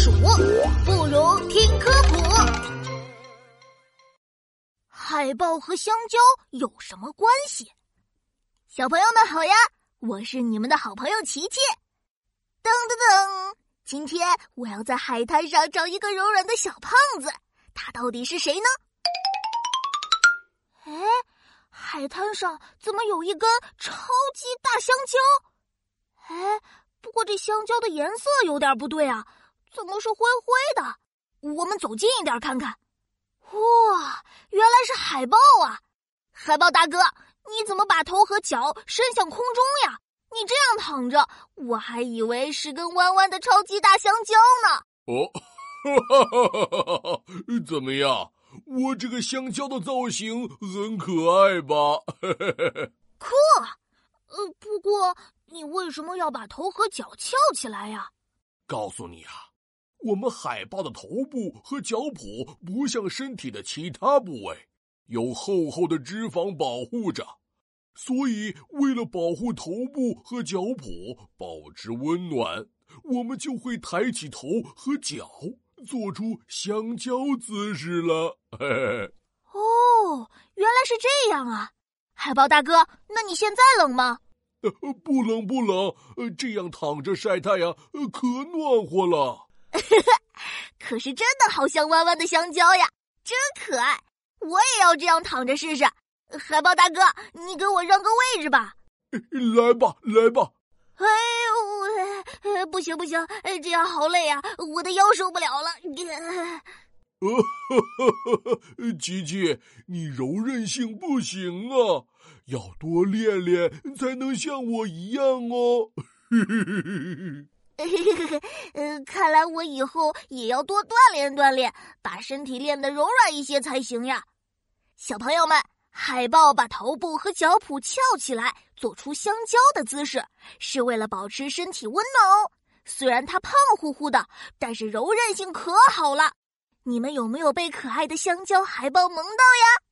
鼠，不如听科普。海豹和香蕉有什么关系？小朋友们好呀，我是你们的好朋友琪琪。噔噔噔，今天我要在海滩上找一个柔软的小胖子，他到底是谁呢？哎，海滩上怎么有一根超级大香蕉？哎。不过这香蕉的颜色有点不对啊，怎么是灰灰的？我们走近一点看看。哇，原来是海豹啊！海豹大哥，你怎么把头和脚伸向空中呀？你这样躺着，我还以为是根弯弯的超级大香蕉呢。哦！怎么样？我这个香蕉的造型很可爱吧？酷。呃，不过。你为什么要把头和脚翘起来呀？告诉你啊，我们海豹的头部和脚蹼不像身体的其他部位，有厚厚的脂肪保护着，所以为了保护头部和脚蹼，保持温暖，我们就会抬起头和脚，做出香蕉姿势了。嘿嘿哦，原来是这样啊！海豹大哥，那你现在冷吗？呃，不冷不冷，呃，这样躺着晒太阳，呃，可暖和了。可是真的好像弯弯的香蕉呀，真可爱！我也要这样躺着试试。海豹大哥，你给我让个位置吧。来吧，来吧。哎呦，不行不行，这样好累啊，我的腰受不了了。呃，琪琪，你柔韧性不行啊。要多练练，才能像我一样哦。嘿嘿嘿嘿呃，看来我以后也要多锻炼锻炼，把身体练得柔软一些才行呀。小朋友们，海豹把头部和脚蹼翘起来，做出香蕉的姿势，是为了保持身体温暖哦。虽然它胖乎乎的，但是柔韧性可好了。你们有没有被可爱的香蕉海豹萌到呀？